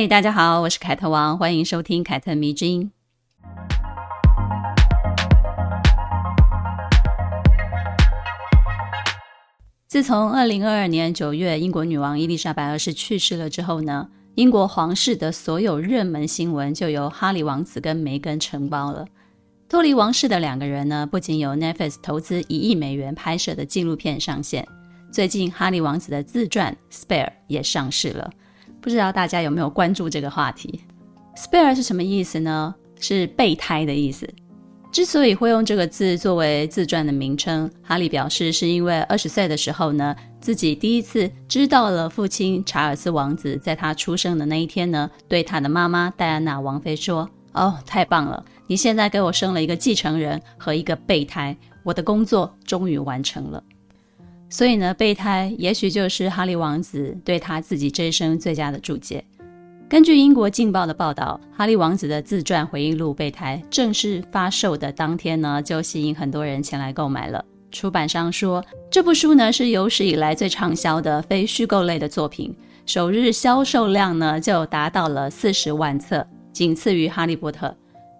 嘿，大家好，我是凯特王，欢迎收听凯特迷之音。自从二零二二年九月，英国女王伊丽莎白二世去世了之后呢，英国皇室的所有热门新闻就由哈利王子跟梅根承包了。脱离王室的两个人呢，不仅有 Netflix 投资一亿美元拍摄的纪录片上线，最近哈利王子的自传《Spare》也上市了。不知道大家有没有关注这个话题？Spare 是什么意思呢？是备胎的意思。之所以会用这个字作为自传的名称，哈利表示是因为二十岁的时候呢，自己第一次知道了父亲查尔斯王子在他出生的那一天呢，对他的妈妈戴安娜王妃说：“哦，太棒了，你现在给我生了一个继承人和一个备胎，我的工作终于完成了。”所以呢，备胎也许就是哈利王子对他自己这一生最佳的注解。根据英国《镜报》的报道，哈利王子的自传回忆录《备胎》正式发售的当天呢，就吸引很多人前来购买了。出版商说，这部书呢是有史以来最畅销的非虚构类的作品，首日销售量呢就达到了四十万册，仅次于《哈利波特》。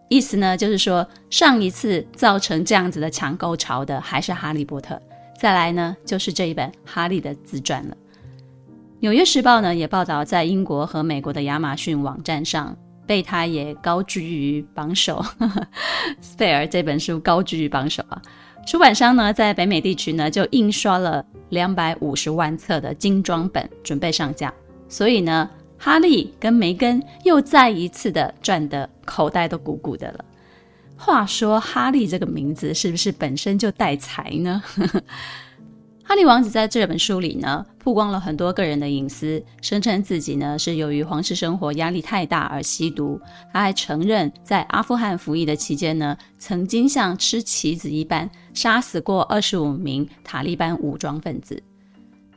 意思呢就是说，上一次造成这样子的抢购潮的还是《哈利波特》，再来呢就是这一本哈利的自传了。《纽约时报》呢也报道，在英国和美国的亚马逊网站上，备胎也高居于榜首。Spare 这本书高居于榜首啊！出版商呢在北美地区呢就印刷了两百五十万册的精装本，准备上架。所以呢，哈利跟梅根又再一次的赚得口袋都鼓鼓的了。话说，哈利这个名字是不是本身就带财呢？哈利王子在这本书里呢，曝光了很多个人的隐私，声称自己呢是由于皇室生活压力太大而吸毒。他还承认在阿富汗服役的期间呢，曾经像吃棋子一般杀死过二十五名塔利班武装分子。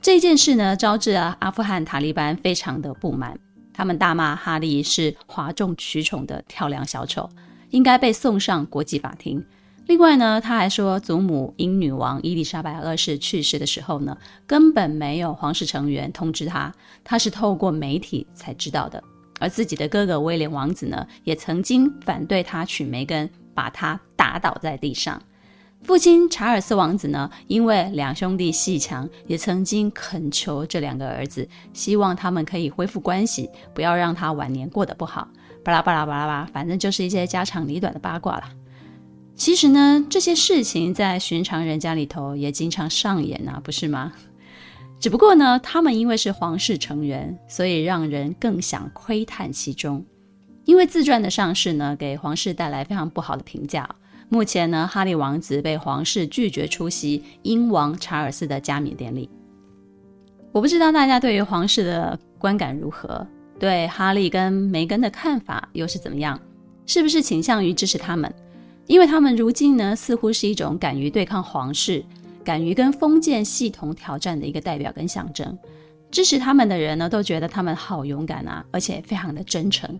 这件事呢，招致了阿富汗塔利班非常的不满，他们大骂哈利是哗众取宠的跳梁小丑，应该被送上国际法庭。另外呢，他还说，祖母英女王伊丽莎白二世去世的时候呢，根本没有皇室成员通知他，他是透过媒体才知道的。而自己的哥哥威廉王子呢，也曾经反对他娶梅根，把他打倒在地上。父亲查尔斯王子呢，因为两兄弟鬩墙，也曾经恳求这两个儿子，希望他们可以恢复关系，不要让他晚年过得不好。巴拉巴拉巴拉巴，反正就是一些家长里短的八卦了。其实呢，这些事情在寻常人家里头也经常上演啊，不是吗？只不过呢，他们因为是皇室成员，所以让人更想窥探其中。因为自传的上市呢，给皇室带来非常不好的评价。目前呢，哈利王子被皇室拒绝出席英王查尔斯的加冕典礼。我不知道大家对于皇室的观感如何，对哈利跟梅根的看法又是怎么样？是不是倾向于支持他们？因为他们如今呢，似乎是一种敢于对抗皇室、敢于跟封建系统挑战的一个代表跟象征。支持他们的人呢，都觉得他们好勇敢啊，而且非常的真诚。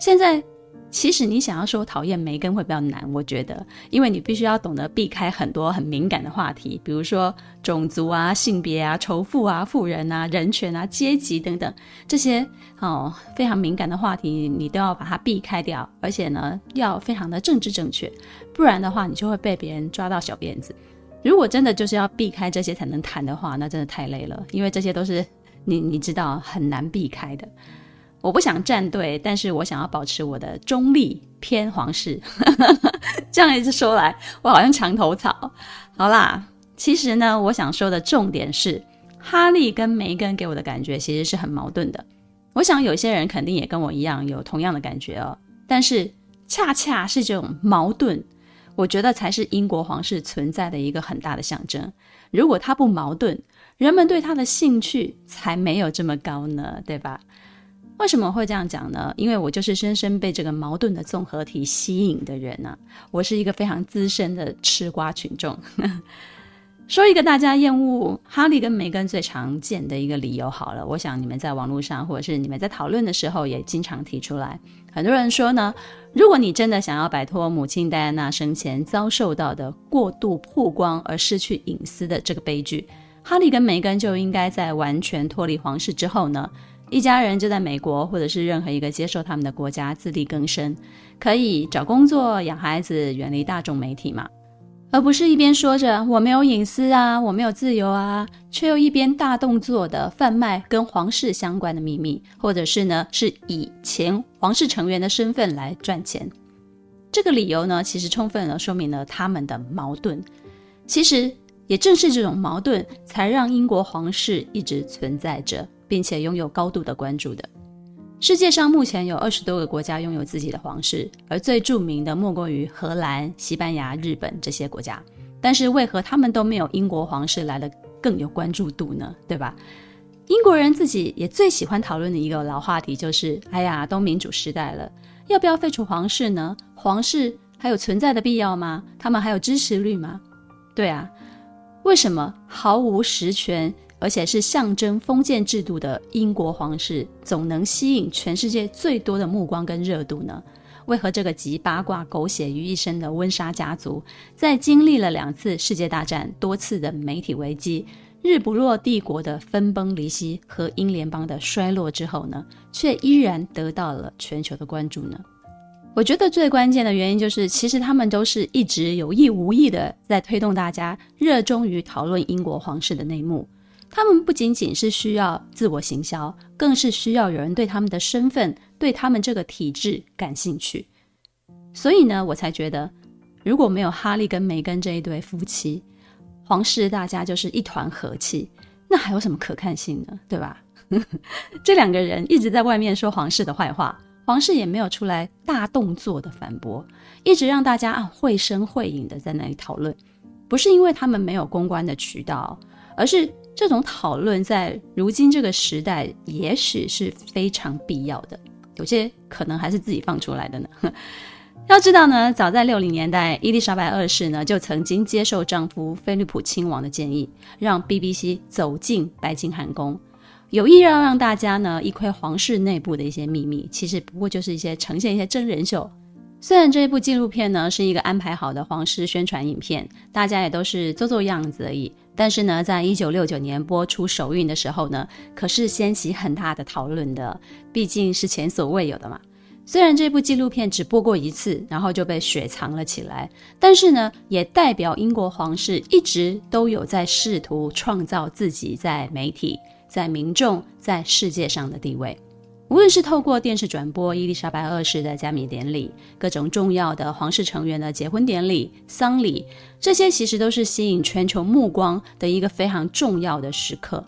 现在。其实你想要说讨厌梅根会比较难，我觉得，因为你必须要懂得避开很多很敏感的话题，比如说种族啊、性别啊、仇富啊、富人啊、人权啊、阶级等等这些哦非常敏感的话题，你都要把它避开掉，而且呢要非常的政治正确，不然的话你就会被别人抓到小辫子。如果真的就是要避开这些才能谈的话，那真的太累了，因为这些都是你你知道很难避开的。我不想站队，但是我想要保持我的中立偏皇室。这样一直说来，我好像墙头草。好啦，其实呢，我想说的重点是，哈利跟梅根给我的感觉其实是很矛盾的。我想有些人肯定也跟我一样有同样的感觉哦。但是恰恰是这种矛盾，我觉得才是英国皇室存在的一个很大的象征。如果他不矛盾，人们对他的兴趣才没有这么高呢，对吧？为什么会这样讲呢？因为我就是深深被这个矛盾的综合体吸引的人呢、我是一个非常资深的吃瓜群众。说一个大家厌恶哈利跟梅根最常见的一个理由好了，我想你们在网络上或者是你们在讨论的时候也经常提出来。很多人说呢，如果你真的想要摆脱母亲戴安娜生前遭受到的过度曝光而失去隐私的这个悲剧，哈利跟梅根就应该在完全脱离皇室之后呢，一家人就在美国或者是任何一个接受他们的国家自力更生，可以找工作、养孩子，远离大众媒体嘛。而不是一边说着我没有隐私啊，我没有自由啊，却又一边大动作的贩卖跟皇室相关的秘密，或者是呢，是以前皇室成员的身份来赚钱。这个理由呢，其实充分的说明了他们的矛盾。其实也正是这种矛盾，才让英国皇室一直存在着，并且拥有高度的关注的。世界上目前有二十多个国家拥有自己的皇室，而最著名的莫过于荷兰、西班牙、日本这些国家。但是为何他们都没有英国皇室来的更有关注度呢？对吧？英国人自己也最喜欢讨论的一个老话题就是：哎呀，都民主时代了，要不要废除皇室呢？皇室还有存在的必要吗？他们还有支持率吗？对啊，为什么毫无实权？而且是象征封建制度的英国皇室，总能吸引全世界最多的目光跟热度呢？为何这个集八卦狗血于一身的温莎家族，在经历了两次世界大战、多次的媒体危机、日不落帝国的分崩离析和英联邦的衰落之后呢，却依然得到了全球的关注呢？我觉得最关键的原因就是，其实他们都是一直有意无意的在推动大家热衷于讨论英国皇室的内幕。他们不仅仅是需要自我行销，更是需要有人对他们的身份、对他们这个体制感兴趣。所以呢，我才觉得，如果没有哈利跟梅根这一对夫妻，皇室大家就是一团和气，那还有什么可看性呢？对吧？这两个人一直在外面说皇室的坏话，皇室也没有出来大动作的反驳，一直让大家啊绘声绘影的在那里讨论，不是因为他们没有公关的渠道，而是。这种讨论在如今这个时代，也许是非常必要的。有些可能还是自己放出来的呢。要知道呢，早在六零年代，伊丽莎白二世呢就曾经接受丈夫菲利普亲王的建议，让 BBC 走进白金汉宫，有意要让大家呢一窥皇室内部的一些秘密。其实不过就是一些呈现一些真人秀。虽然这一部纪录片呢是一个安排好的皇室宣传影片，大家也都是做做样子而已。但是呢，在一九六九年播出首映的时候呢，可是掀起很大的讨论的，毕竟是前所未有的嘛。虽然这部纪录片只播过一次，然后就被雪藏了起来，但是呢，也代表英国皇室一直都有在试图创造自己在媒体、在民众、在世界上的地位。无论是透过电视转播伊丽莎白二世的加冕典礼，各种重要的皇室成员的结婚典礼、丧礼，这些其实都是吸引全球目光的一个非常重要的时刻。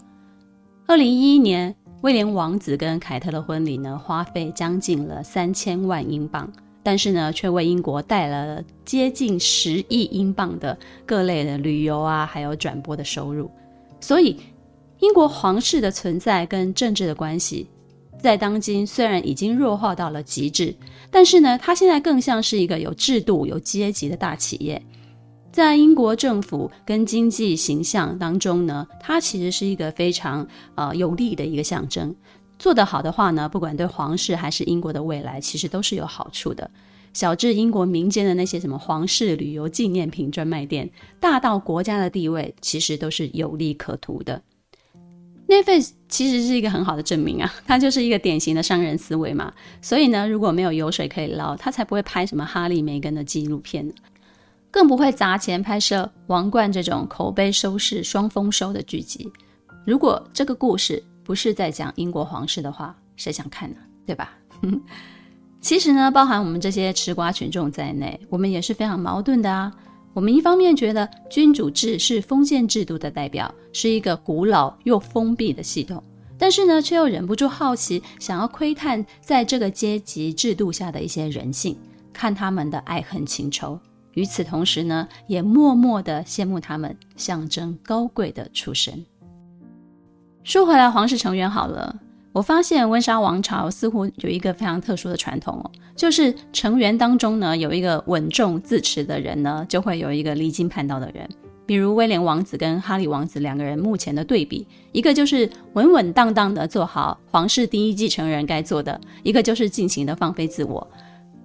二零一一年，威廉王子跟凯特的婚礼呢，花费将近了三千万英镑，但是呢，却为英国带来了接近十亿英镑的各类的旅游啊，还有转播的收入。所以，英国皇室的存在跟政治的关系。在当今虽然已经弱化到了极致，但是呢，它现在更像是一个有制度、有阶级的大企业。在英国政府跟经济形象当中呢，它其实是一个非常呃有利的一个象征。做得好的话呢，不管对皇室还是英国的未来，其实都是有好处的。小至英国民间的那些什么皇室旅游纪念品专卖店，大到国家的地位，其实都是有利可图的。Netflix 其实是一个很好的证明啊，它就是一个典型的商人思维嘛。所以呢，如果没有油水可以捞，他才不会拍什么哈利梅根的纪录片呢，更不会砸钱拍摄《王冠》这种口碑收视双丰收的剧集。如果这个故事不是在讲英国皇室的话，谁想看呢？对吧？其实呢，包含我们这些吃瓜群众在内，我们也是非常矛盾的啊。我们一方面觉得君主制是封建制度的代表，是一个古老又封闭的系统，但是呢，却又忍不住好奇，想要窥探在这个阶级制度下的一些人性，看他们的爱恨情仇。与此同时呢，也默默地羡慕他们象征高贵的出身。说回来，皇室成员好了。我发现温莎王朝似乎有一个非常特殊的传统哦，就是成员当中呢，有一个稳重自持的人呢，就会有一个离经叛道的人。比如威廉王子跟哈里王子两个人目前的对比，一个就是稳稳当当的做好皇室第一继承人该做的，一个就是尽情的放飞自我。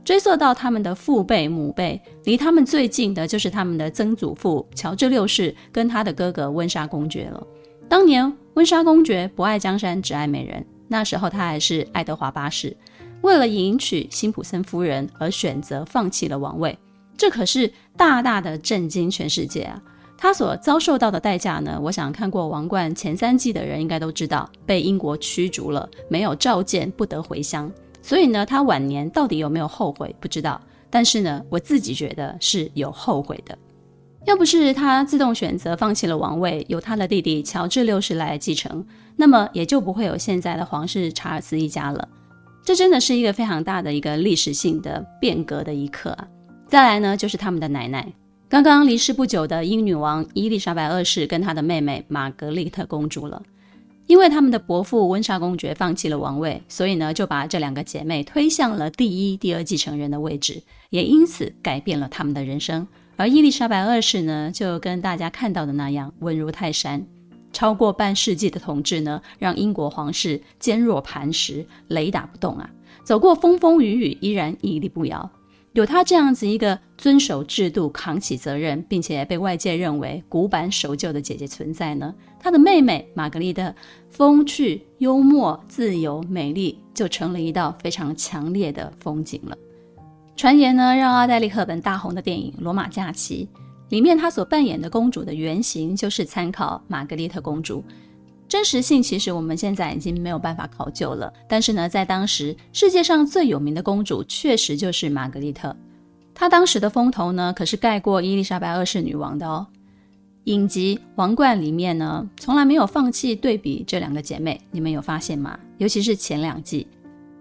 追溯到他们的父辈母辈，离他们最近的就是他们的曾祖父乔治六世跟他的哥哥温莎公爵了。当年温莎公爵不爱江山，只爱美人，那时候他还是爱德华八世，为了迎娶辛普森夫人而选择放弃了王位，这可是大大的震惊全世界啊！他所遭受到的代价呢？我想看过《王冠》前三季的人应该都知道，被英国驱逐了，没有召见，不得回乡。所以呢，他晚年到底有没有后悔，不知道。但是呢，我自己觉得是有后悔的。要不是他自动选择放弃了王位，由他的弟弟乔治六世来继承，那么也就不会有现在的皇室查尔斯一家了。这真的是一个非常大的一个历史性的变革的一刻啊！再来呢，就是他们的奶奶。刚刚离世不久的英女王伊丽莎白二世跟她的妹妹玛格丽特公主了，因为他们的伯父温莎公爵放弃了王位，所以呢就把这两个姐妹推向了第一、第二继承人的位置，也因此改变了他们的人生。而伊丽莎白二世呢，就跟大家看到的那样稳如泰山，超过半世纪的统治呢，让英国皇室坚若磐石，雷打不动啊，走过风风雨雨，依然屹立不摇。有他这样子一个遵守制度、扛起责任，并且被外界认为古板守旧的姐姐存在呢，他的妹妹玛格丽特风趣、幽默、自由、美丽，就成了一道非常强烈的风景了。传言呢，让奥黛丽·赫本大红的电影《罗马假期》里面，她所扮演的公主的原型就是参考玛格丽特公主。真实性其实我们现在已经没有办法考究了，但是呢，在当时世界上最有名的公主确实就是玛格丽特，她当时的风头呢可是盖过伊丽莎白二世女王的哦。影集《王冠》里面呢从来没有放弃对比这两个姐妹，你们有发现吗？尤其是前两季，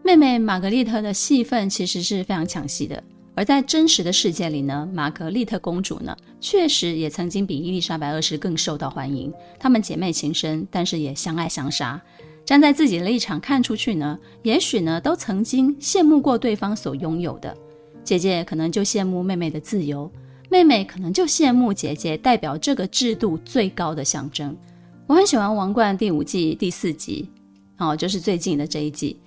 妹妹玛格丽特的戏份其实是非常抢戏的。而在真实的世界里呢，玛格丽特公主呢，确实也曾经比伊丽莎白二世更受到欢迎。她们姐妹情深，但是也相爱相杀。站在自己的立场看出去呢，也许呢，都曾经羡慕过对方所拥有的。姐姐可能就羡慕妹妹的自由，妹妹可能就羡慕姐姐代表这个制度最高的象征。我很喜欢《王冠》第五季第四集，哦，就是最近的这一季。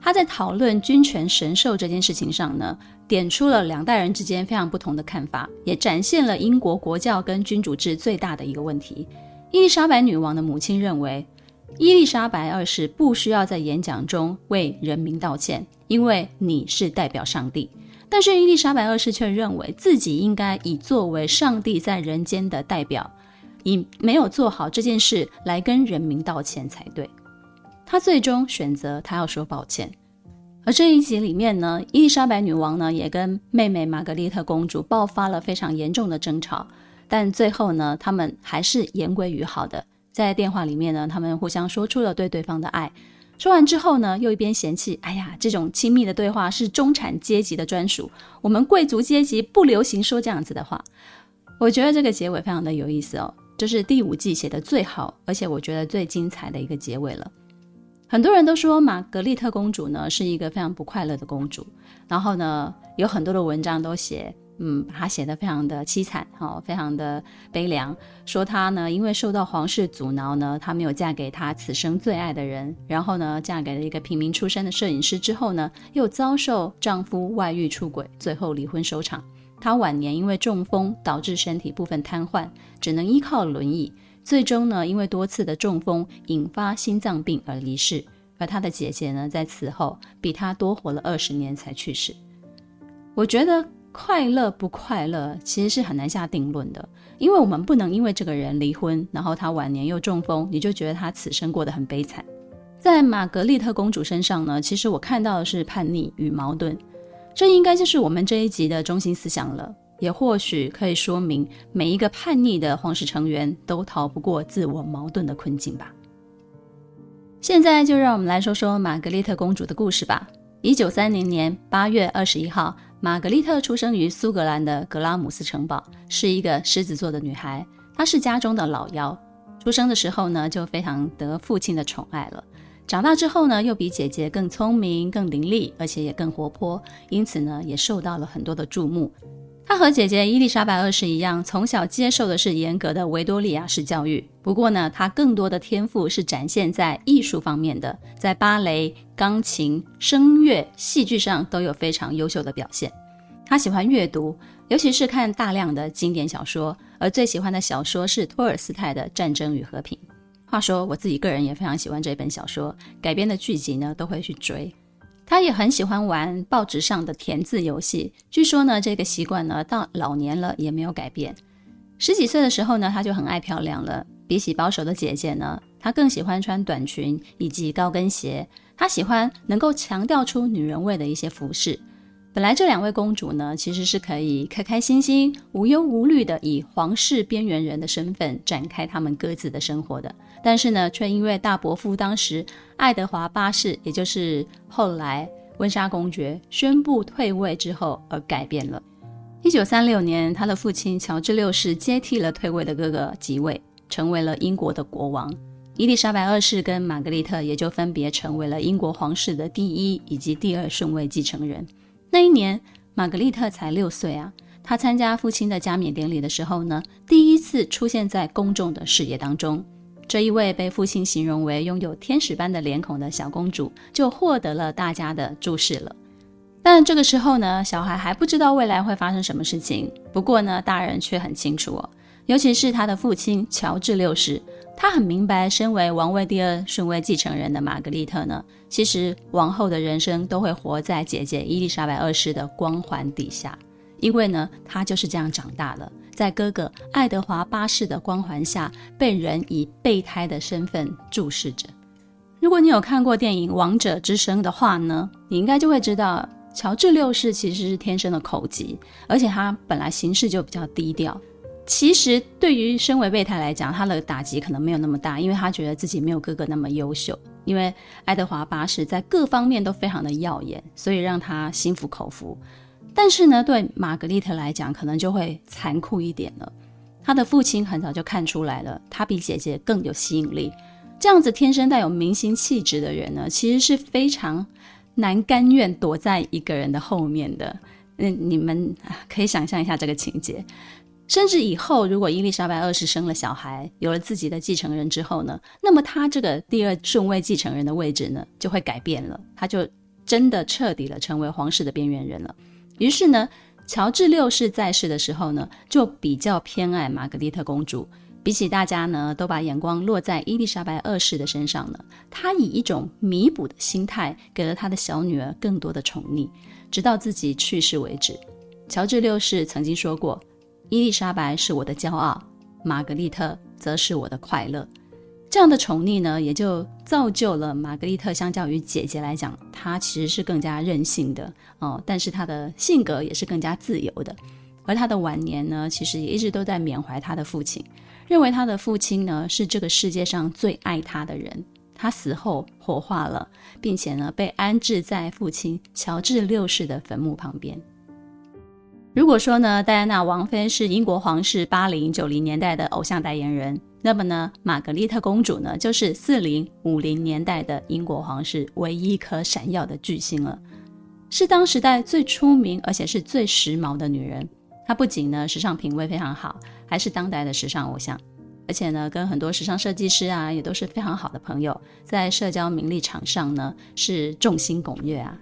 他在讨论君权神授这件事情上呢，点出了两代人之间非常不同的看法，也展现了英国国教跟君主制最大的一个问题。伊丽莎白女王的母亲认为，伊丽莎白二世不需要在演讲中为人民道歉，因为你是代表上帝。但是伊丽莎白二世却认为自己应该以作为上帝在人间的代表，以没有做好这件事来跟人民道歉才对。他最终选择，他要说抱歉。这一集里面呢，伊丽莎白女王呢也跟妹妹玛格丽特公主爆发了非常严重的争吵，但最后呢，他们还是言归于好的。在电话里面呢，他们互相说出了对对方的爱。说完之后呢，又一边嫌弃：“哎呀，这种亲密的对话是中产阶级的专属，我们贵族阶级不流行说这样子的话。”我觉得这个结尾非常的有意思哦，这是第五季写的最好，而且我觉得最精彩的一个结尾了。很多人都说玛格丽特公主呢是一个非常不快乐的公主，然后呢有很多的文章都写，嗯，把她写得非常的凄惨，哈，非常的悲凉，说她呢因为受到皇室阻挠呢，她没有嫁给她此生最爱的人，然后呢嫁给了一个平民出身的摄影师之后呢，又遭受丈夫外遇出轨，最后离婚收场。她晚年因为中风导致身体部分瘫痪，只能依靠轮椅。最终呢，因为多次的中风引发心脏病而离世，而他的姐姐呢，在此后比他多活了二十年才去世。我觉得快乐不快乐其实是很难下定论的，因为我们不能因为这个人离婚，然后他晚年又中风，你就觉得他此生过得很悲惨。在玛格丽特公主身上呢，其实我看到的是叛逆与矛盾，这应该就是我们这一集的中心思想了。也或许可以说明，每一个叛逆的皇室成员都逃不过自我矛盾的困境吧。现在就让我们来说说玛格丽特公主的故事吧。一九三零年八月二十一号，玛格丽特出生于苏格兰的格拉姆斯城堡，是一个狮子座的女孩。她是家中的老幺，出生的时候呢，就非常得父亲的宠爱了。长大之后呢，又比姐姐更聪明、更伶俐，而且也更活泼，因此呢，也受到了很多的注目。她和姐姐伊丽莎白二世一样，从小接受的是严格的维多利亚式教育。不过呢，她更多的天赋是展现在艺术方面的，在芭蕾、钢琴、声乐、戏剧上都有非常优秀的表现。她喜欢阅读，尤其是看大量的经典小说，而最喜欢的小说是托尔斯泰的《战争与和平》。话说，我自己个人也非常喜欢这本小说，改编的剧集呢都会去追。他也很喜欢玩报纸上的填字游戏，据说呢，这个习惯呢到老年了也没有改变。十几岁的时候呢，他就很爱漂亮了。比起保守的姐姐呢，他更喜欢穿短裙以及高跟鞋。他喜欢能够强调出女人味的一些服饰。本来这两位公主呢，其实是可以开开心心、无忧无虑的以皇室边缘人的身份展开他们各自的生活的，但是呢，却因为大伯父当时爱德华八世，也就是后来温莎公爵宣布退位之后而改变了。一九三六年，他的父亲乔治六世接替了退位的哥哥即位，成为了英国的国王。伊丽莎白二世跟玛格丽特也就分别成为了英国皇室的第一以及第二顺位继承人。那一年，玛格丽特才六岁啊。她参加父亲的加冕典礼的时候呢，第一次出现在公众的视野当中。这一位被父亲形容为拥有天使般的脸孔的小公主，就获得了大家的注视了。但这个时候呢，小孩还不知道未来会发生什么事情。不过呢，大人却很清楚哦，尤其是他的父亲乔治六世。他很明白，身为王位第二顺位继承人的玛格丽特呢，其实王后的人生都会活在姐姐伊丽莎白二世的光环底下，因为呢，她就是这样长大了，在哥哥爱德华八世的光环下，被人以备胎的身份注视着。如果你有看过电影《王者之声》的话呢，你应该就会知道，乔治六世其实是天生的口疾，而且他本来行事就比较低调。其实，对于身为备胎来讲，他的打击可能没有那么大，因为他觉得自己没有哥哥那么优秀。因为爱德华八世在各方面都非常的耀眼，所以让他心服口服。但是呢，对玛格丽特来讲，可能就会残酷一点了。他的父亲很早就看出来了，他比姐姐更有吸引力。这样子天生带有明星气质的人呢，其实是非常难甘愿躲在一个人的后面的。那，你们可以想象一下这个情节。甚至以后，如果伊丽莎白二世生了小孩，有了自己的继承人之后呢，那么他这个第二顺位继承人的位置呢，就会改变了，他就真的彻底了成为皇室的边缘人了。于是呢，乔治六世在世的时候呢，就比较偏爱玛格丽特公主，比起大家呢，都把眼光落在伊丽莎白二世的身上呢，他以一种弥补的心态，给了他的小女儿更多的宠溺，直到自己去世为止。乔治六世曾经说过。伊丽莎白是我的骄傲，玛格丽特则是我的快乐。这样的宠溺呢，也就造就了玛格丽特相较于姐姐来讲，她其实是更加任性的哦，但是她的性格也是更加自由的。而她的晚年呢，其实也一直都在缅怀她的父亲，认为她的父亲呢是这个世界上最爱她的人。她死后火化了，并且呢被安置在父亲乔治六世的坟墓旁边。如果说呢，戴安娜王妃是英国皇室八零九零年代的偶像代言人，那么呢，玛格丽特公主呢，就是四零五零年代的英国皇室唯一一颗闪耀的巨星了，是当时代最出名而且是最时髦的女人。她不仅呢时尚品味非常好，还是当代的时尚偶像，而且呢，跟很多时尚设计师啊也都是非常好的朋友，在社交名利场上呢是众星拱月啊。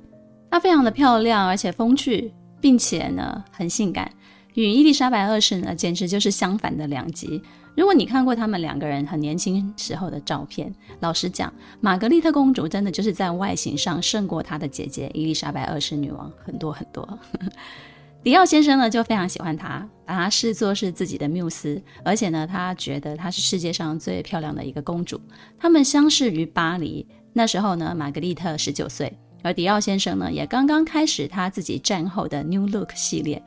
她非常的漂亮，而且风趣。并且呢，很性感，与伊丽莎白二世呢，简直就是相反的两极。如果你看过他们两个人很年轻时候的照片，老实讲，玛格丽特公主真的就是在外形上胜过她的姐姐伊丽莎白二世女王很多很多。迪奥先生呢，就非常喜欢她，把她视作是自己的缪斯，而且呢，他觉得她是世界上最漂亮的一个公主。他们相识于巴黎，那时候呢，玛格丽特十九岁。而迪奥先生呢，也刚刚开始他自己战后的 New Look 系列。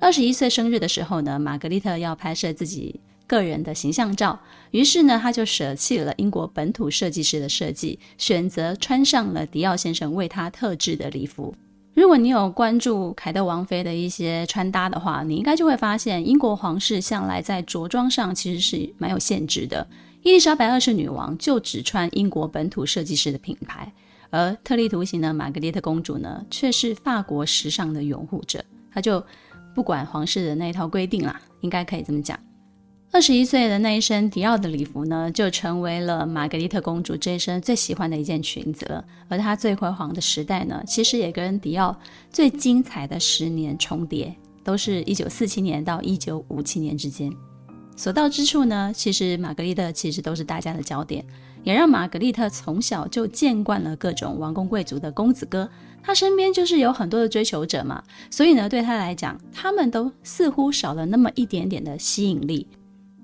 二十一岁生日的时候呢，玛格丽特要拍摄自己个人的形象照，于是呢，他就舍弃了英国本土设计师的设计，选择穿上了迪奥先生为他特制的礼服。如果你有关注凯特王妃的一些穿搭的话，你应该就会发现，英国皇室向来在着装上其实是蛮有限制的。伊丽莎白二世女王就只穿英国本土设计师的品牌。而特立独行的玛格丽特公主呢，却是法国时尚的拥护者。她就不管皇室的那一套规定啦，应该可以这么讲。二十一岁的那一身迪奥的礼服呢，就成为了玛格丽特公主这一生最喜欢的一件裙子了。而她最辉煌的时代呢，其实也跟迪奥最精彩的十年重叠，都是一九四七年到一九五七年之间。所到之处呢，其实玛格丽特其实都是大家的焦点，也让玛格丽特从小就见惯了各种王公贵族的公子哥，她身边就是有很多的追求者嘛，所以呢，对她来讲，他们都似乎少了那么一点点的吸引力。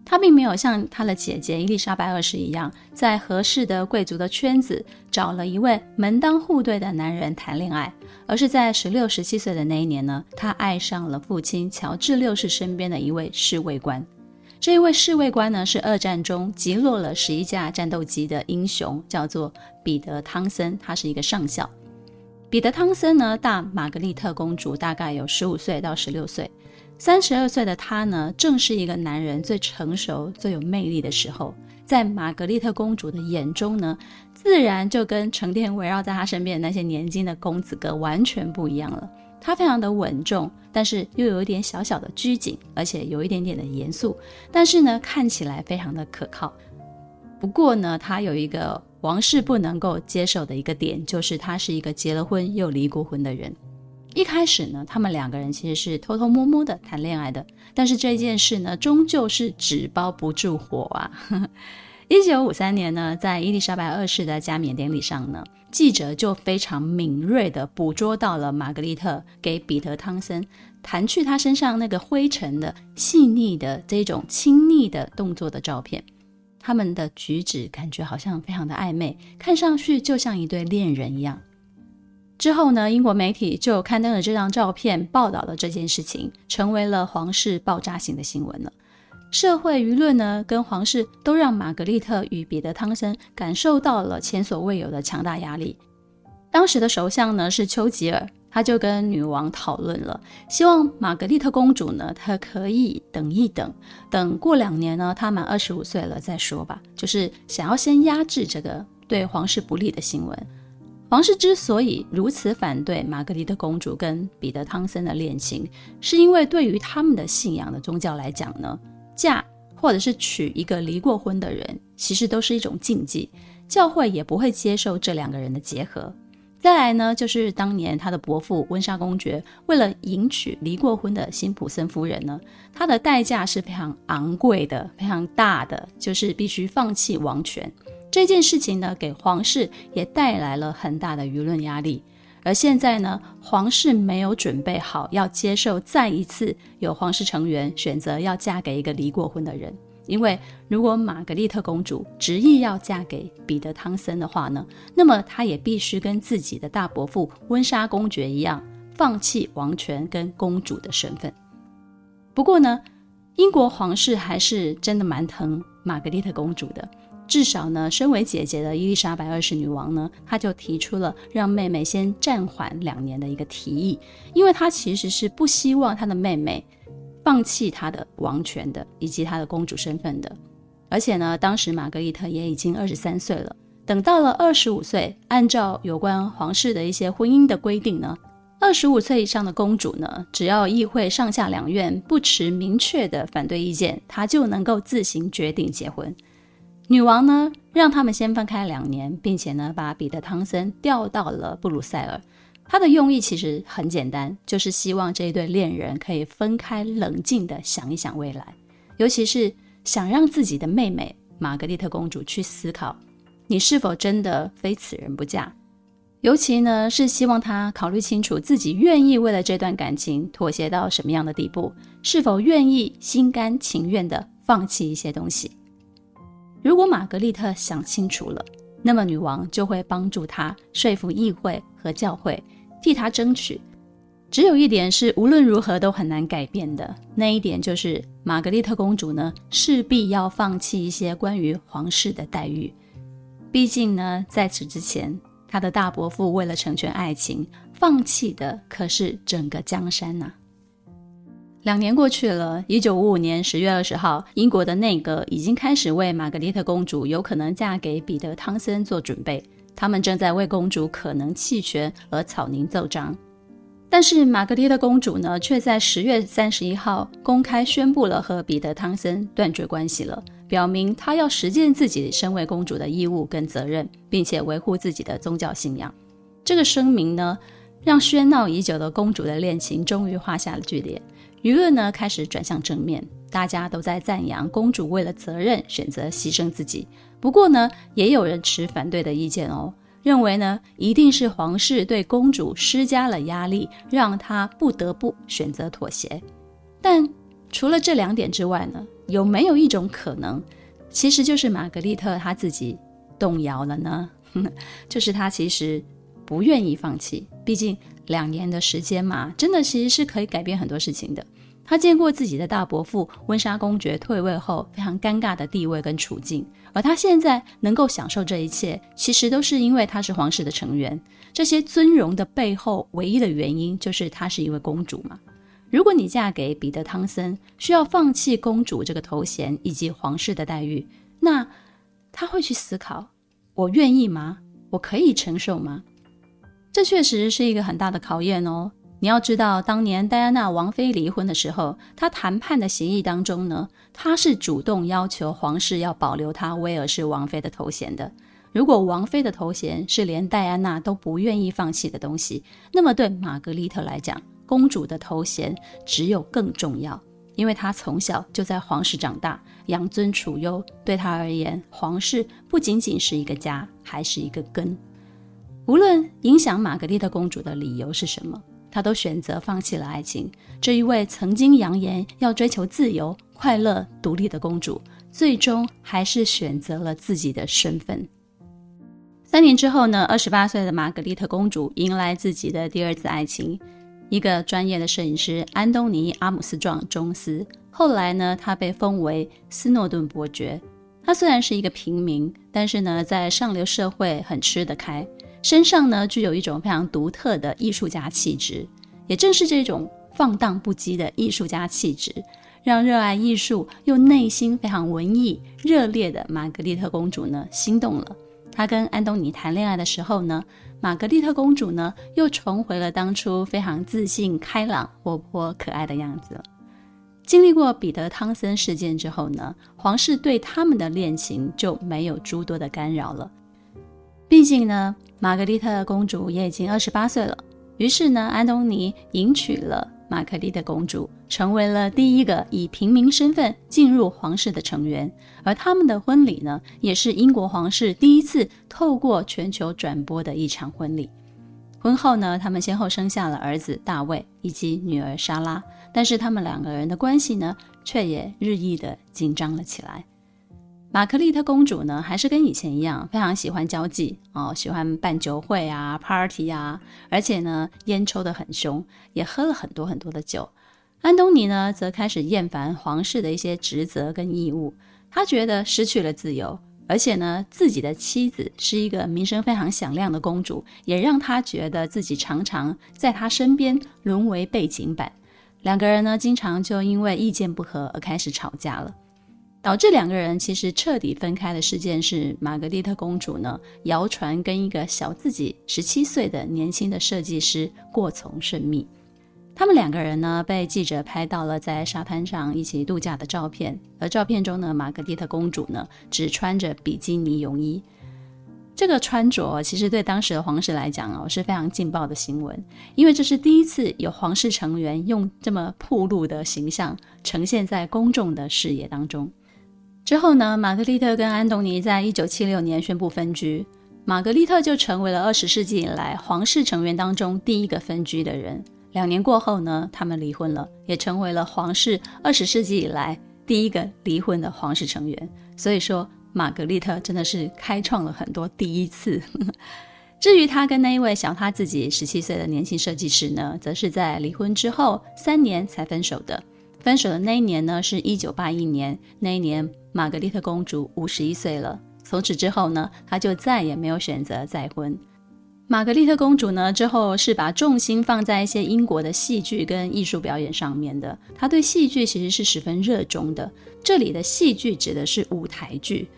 她并没有像她的姐姐伊丽莎白二世一样，在合适的贵族的圈子找了一位门当户对的男人谈恋爱，而是在十六、十七岁的那一年呢，她爱上了父亲乔治六世身边的一位侍卫官。这一位侍卫官呢，是二战中击落了十一架战斗机的英雄，叫做彼得·汤森，他是一个上校。彼得·汤森呢，大玛格丽特公主大概有十五岁到十六岁。三十二岁的他呢，正是一个男人最成熟、最有魅力的时候。在玛格丽特公主的眼中呢，自然就跟成天围绕在她身边的那些年轻的公子哥完全不一样了。他非常的稳重，但是又有一点小小的拘谨，而且有一点点的严肃。但是呢，看起来非常的可靠。不过呢，他有一个王室不能够接受的一个点，就是他是一个结了婚又离过婚的人。一开始呢，他们两个人其实是偷偷摸摸的谈恋爱的，但是这件事呢，终究是纸包不住火啊。一九五三年呢，在伊丽莎白二世的加冕典礼上呢，记者就非常敏锐地捕捉到了玛格丽特给彼得汤森弹去他身上那个灰尘的细腻的这种亲昵的动作的照片。他们的举止感觉好像非常的暧昧，看上去就像一对恋人一样。之后呢，英国媒体就刊登了这张照片，报道了这件事情，成为了皇室爆炸性的新闻了。社会舆论呢，跟皇室都让玛格丽特与彼得汤森感受到了前所未有的强大压力。当时的首相呢是丘吉尔，他就跟女王讨论了，希望玛格丽特公主呢，她可以等一等，等过两年呢，她满二十五岁了再说吧，就是想要先压制这个对皇室不利的新闻。皇室之所以如此反对玛格丽特公主跟彼得汤森的恋情，是因为对于他们的信仰的宗教来讲呢，嫁或者是娶一个离过婚的人，其实都是一种禁忌，教会也不会接受这两个人的结合。再来呢，就是当年他的伯父温莎公爵为了迎娶离过婚的辛普森夫人呢，他的代价是非常昂贵的、非常大的，就是必须放弃王权。这件事情呢，给皇室也带来了很大的舆论压力。而现在呢，皇室没有准备好要接受再一次有皇室成员选择要嫁给一个离过婚的人。因为如果玛格丽特公主执意要嫁给彼得汤森的话呢，那么她也必须跟自己的大伯父温莎公爵一样，放弃王权跟公主的身份。不过呢，英国皇室还是真的蛮疼玛格丽特公主的。至少呢，身为姐姐的伊丽莎白二世女王呢，她就提出了让妹妹先暂缓两年的一个提议，因为她其实是不希望她的妹妹放弃她的王权的，以及她的公主身份的。而且呢，当时玛格丽特也已经二十三岁了，等到了二十五岁，按照有关皇室的一些婚姻的规定呢，二十五岁以上的公主呢，只要议会上下两院不持明确的反对意见，她就能够自行决定结婚。女王呢，让他们先分开两年，并且呢，把彼得汤森调到了布鲁塞尔。他的用意其实很简单，就是希望这一对恋人可以分开，冷静地想一想未来，尤其是想让自己的妹妹玛格丽特公主去思考，你是否真的非此人不嫁。尤其呢，是希望她考虑清楚自己愿意为了这段感情妥协到什么样的地步，是否愿意心甘情愿地放弃一些东西。如果玛格丽特想清楚了，那么女王就会帮助她说服议会和教会，替她争取。只有一点是无论如何都很难改变的，那一点就是玛格丽特公主呢，势必要放弃一些关于皇室的待遇。毕竟呢，在此之前，她的大伯父为了成全爱情，放弃的可是整个江山呐、两年过去了，一九五五年十月二十号，英国的内阁已经开始为玛格丽特公主有可能嫁给彼得汤森做准备。他们正在为公主可能弃权而草拟奏章。但是玛格丽特公主呢，却在十月三十一号公开宣布了和彼得汤森断绝关系了，表明她要实践自己身为公主的义务跟责任，并且维护自己的宗教信仰。这个声明呢，让喧闹已久的公主的恋情终于画下了句点，舆论呢开始转向正面，大家都在赞扬公主为了责任选择牺牲自己。不过呢，也有人持反对的意见哦。认为呢，一定是皇室对公主施加了压力，让她不得不选择妥协。但除了这两点之外呢，有没有一种可能，其实就是玛格丽特她自己动摇了呢？就是她其实不愿意放弃，毕竟两年的时间嘛，真的其实是可以改变很多事情的。他见过自己的大伯父温莎公爵退位后非常尴尬的地位跟处境。而他现在能够享受这一切，其实都是因为他是皇室的成员。这些尊荣的背后，唯一的原因就是她是一位公主嘛。如果你嫁给彼得汤森，需要放弃公主这个头衔以及皇室的待遇，那他会去思考：我愿意吗？我可以承受吗？这确实是一个很大的考验哦。你要知道，当年戴安娜王妃离婚的时候，她谈判的协议当中呢，她是主动要求皇室要保留她威尔士王妃的头衔的。如果王妃的头衔是连戴安娜都不愿意放弃的东西，那么对玛格丽特来讲，公主的头衔只有更重要，因为她从小就在皇室长大，养尊处优，对她而言，皇室不仅仅是一个家，还是一个根。无论影响玛格丽特公主的理由是什么。她都选择放弃了爱情。这一位曾经扬言要追求自由、快乐、独立的公主，最终还是选择了自己的身份。三年之后呢，二十八岁的玛格丽特公主迎来自己的第二次爱情，一个专业的摄影师安东尼·阿姆斯壮·钟斯。后来呢，他被封为斯诺顿伯爵。他虽然是一个平民，但是呢，在上流社会很吃得开。身上呢，具有一种非常独特的艺术家气质，也正是这种放荡不羁的艺术家气质，让热爱艺术又内心非常文艺热烈的玛格丽特公主呢心动了。她跟安东尼谈恋爱的时候呢，玛格丽特公主呢又重回了当初非常自信、开朗、活泼、可爱的样子。经历过彼得汤森事件之后呢，皇室对他们的恋情就没有诸多的干扰了。毕竟呢，玛格丽特公主也已经二十八岁了。于是呢，安东尼迎娶了玛格丽特公主，成为了第一个以平民身份进入皇室的成员。而他们的婚礼呢，也是英国皇室第一次透过全球转播的一场婚礼。婚后呢，他们先后生下了儿子大卫以及女儿莎拉。但是他们两个人的关系呢，却也日益的紧张了起来。玛格丽特公主呢，还是跟以前一样，非常喜欢交际哦，喜欢办酒会啊、party 啊，而且呢，烟抽得很凶，也喝了很多很多的酒。安东尼呢，则开始厌烦皇室的一些职责跟义务，他觉得失去了自由，而且呢，自己的妻子是一个名声非常响亮的公主，也让他觉得自己常常在他身边沦为背景板。两个人呢，经常就因为意见不合而开始吵架了。导致两个人其实彻底分开的事件是，玛格丽特公主呢，谣传跟一个小自己十七岁的年轻的设计师过从甚密。他们两个人呢，被记者拍到了在沙滩上一起度假的照片，而照片中呢，玛格丽特公主呢，只穿着比基尼泳衣。这个穿着其实对当时的皇室来讲哦，是非常劲爆的新闻，因为这是第一次有皇室成员用这么暴露的形象呈现在公众的视野当中。之后呢，玛格丽特跟安东尼在一九七六年宣布分居，玛格丽特就成为了二十世纪以来皇室成员当中第一个分居的人。两年过后呢，他们离婚了，也成为了皇室二十世纪以来第一个离婚的皇室成员。所以说，玛格丽特真的是开创了很多第一次。至于他跟那一位小他自己十七岁的年轻设计师呢，则是在离婚之后三年才分手的。分手的那一年呢，是一九八一年。那一年，玛格丽特公主五十一岁了。从此之后呢，她就再也没有选择再婚。玛格丽特公主呢，之后是把重心放在一些英国的戏剧跟艺术表演上面的。她对戏剧其实是十分热衷的。这里的戏剧指的是舞台剧。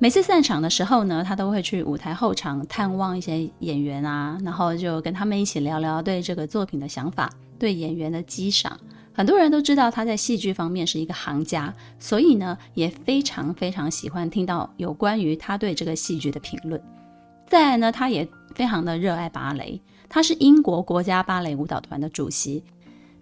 每次散场的时候呢，她都会去舞台后场探望一些演员啊，然后就跟他们一起聊聊对这个作品的想法，对演员的激赏。很多人都知道他在戏剧方面是一个行家，所以呢，也非常非常喜欢听到有关于他对这个戏剧的评论。再来呢，他也非常的热爱芭蕾，他是英国国家芭蕾舞蹈团的主席。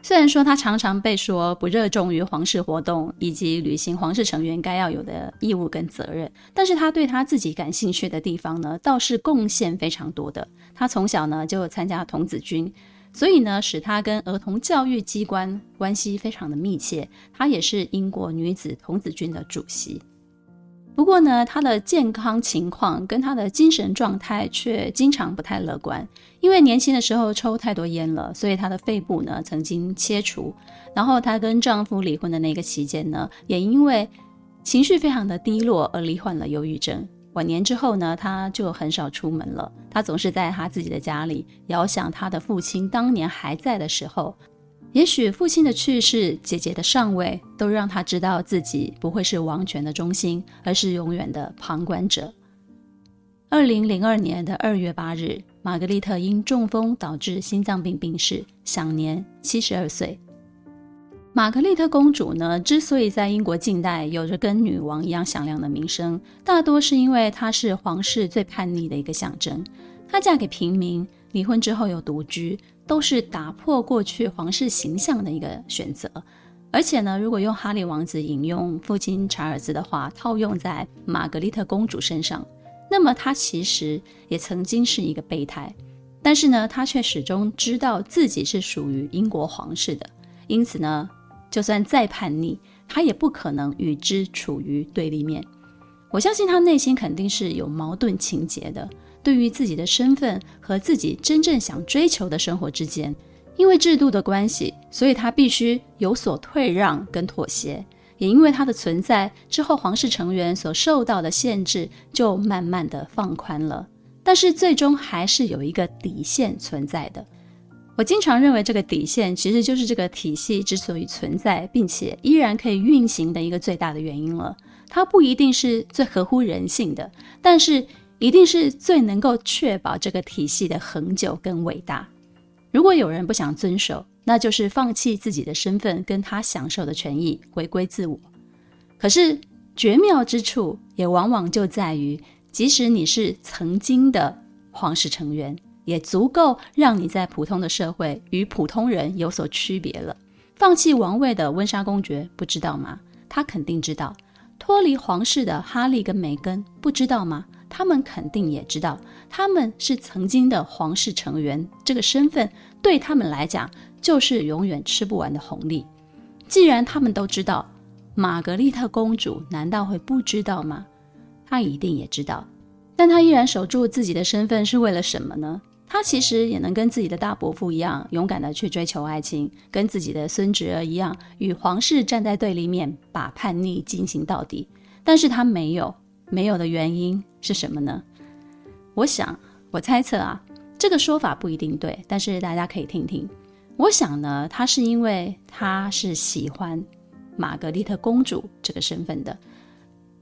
虽然说他常常被说不热衷于皇室活动以及履行皇室成员该要有的义务跟责任，但是他对他自己感兴趣的地方呢，倒是贡献非常多的。他从小呢就参加童子军，所以呢使他跟儿童教育机关关系非常的密切。他也是英国女子童子军的主席。不过呢，他的健康情况跟他的精神状态却经常不太乐观。因为年轻的时候抽太多烟了，所以他的肺部呢曾经切除。然后她跟丈夫离婚的那个期间呢，也因为情绪非常的低落而罹患了忧郁症。晚年之后呢，他就很少出门了，他总是在他自己的家里遥想他的父亲当年还在的时候。也许父亲的去世，姐姐的上位，都让他知道自己不会是王权的中心，而是永远的旁观者。二零零二年的二月八日，玛格丽特因中风导致心脏病病逝，享年七十二岁。玛格丽特公主呢，之所以在英国近代有着跟女王一样响亮的名声，大多是因为她是皇室最叛逆的一个象征。她嫁给平民，离婚之后又独居。都是打破过去皇室形象的一个选择，而且呢，如果用哈利王子引用父亲查尔斯的话套用在玛格丽特公主身上，那么她其实也曾经是一个备胎，但是呢，她却始终知道自己是属于英国皇室的，因此呢，就算再叛逆，他也不可能与之处于对立面。我相信他内心肯定是有矛盾情结的。对于自己的身份和自己真正想追求的生活之间，因为制度的关系，所以他必须有所退让跟妥协。也因为他的存在，之后皇室成员所受到的限制就慢慢的放宽了。但是最终还是有一个底线存在的。我经常认为这个底线其实就是这个体系之所以存在，并且依然可以运行的一个最大的原因了。它不一定是最合乎人性的，但是。一定是最能够确保这个体系的恒久跟伟大。如果有人不想遵守，那就是放弃自己的身份跟他享受的权益，回归自我。可是绝妙之处也往往就在于，即使你是曾经的皇室成员，也足够让你在普通的社会与普通人有所区别了。放弃王位的温莎公爵不知道吗？他肯定知道。脱离皇室的哈利跟梅根不知道吗？他们肯定也知道，他们是曾经的皇室成员，这个身份对他们来讲就是永远吃不完的红利。既然他们都知道，玛格丽特公主难道会不知道吗？她一定也知道，但她依然守住自己的身份是为了什么呢？他其实也能跟自己的大伯父一样，勇敢的去追求爱情，跟自己的孙侄儿一样，与皇室站在对立面，把叛逆进行到底。但是他没有。没有的原因是什么呢？我想，我猜测啊，这个说法不一定对，但是大家可以听听。我想呢，他是因为他是喜欢玛格丽特公主这个身份的，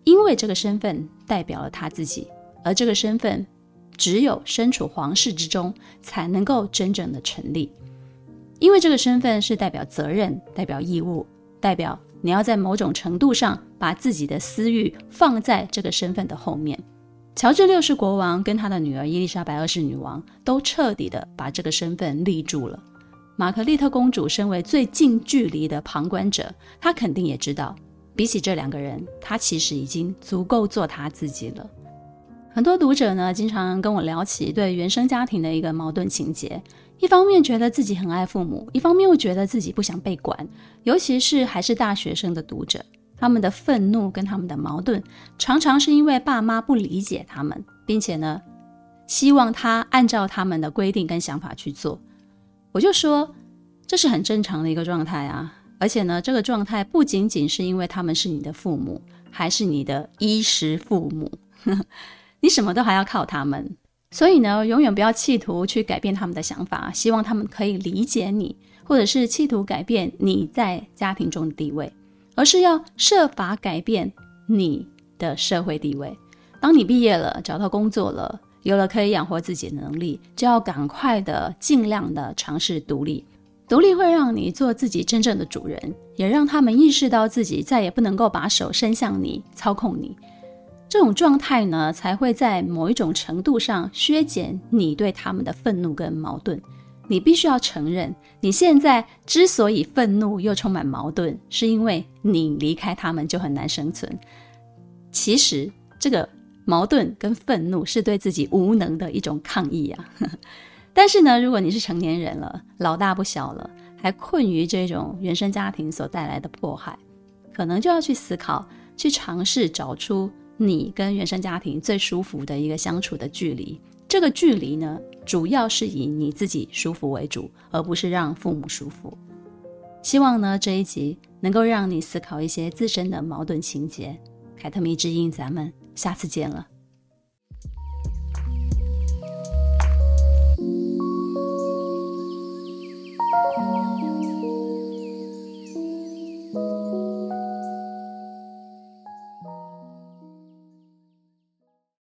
因为这个身份代表了他自己，而这个身份只有身处皇室之中才能够真正的成立，因为这个身份是代表责任、代表义务、代表。你要在某种程度上把自己的私欲放在这个身份的后面。乔治六世国王跟他的女儿伊丽莎白二世女王都彻底的把这个身份立住了。玛格丽特公主身为最近距离的旁观者，她肯定也知道，比起这两个人，她其实已经足够做她自己了。很多读者呢，经常跟我聊起对原生家庭的一个矛盾情节。一方面觉得自己很爱父母，一方面又觉得自己不想被管，尤其是还是大学生的读者，他们的愤怒跟他们的矛盾，常常是因为爸妈不理解他们，并且呢，希望他按照他们的规定跟想法去做。我就说，这是很正常的一个状态啊，而且呢，这个状态不仅仅是因为他们是你的父母，还是你的衣食父母，你什么都还要靠他们。所以呢，永远不要企图去改变他们的想法，希望他们可以理解你，或者是企图改变你在家庭中的地位，而是要设法改变你的社会地位。当你毕业了，找到工作了，有了可以养活自己的能力，就要赶快的、尽量的尝试独立。独立会让你做自己真正的主人，也让他们意识到自己再也不能够把手伸向你、操控你。这种状态呢，才会在某一种程度上削减你对他们的愤怒跟矛盾。你必须要承认，你现在之所以愤怒又充满矛盾，是因为你离开他们就很难生存。其实，这个矛盾跟愤怒是对自己无能的一种抗议啊。但是呢，如果你是成年人了，老大不小了，还困于这种原生家庭所带来的迫害，可能就要去思考，去尝试找出你跟原生家庭最舒服的一个相处的距离。这个距离呢主要是以你自己舒服为主而不是让父母舒服。希望呢这一集能够让你思考一些自身的矛盾情节。凯特米之音咱们下次见了。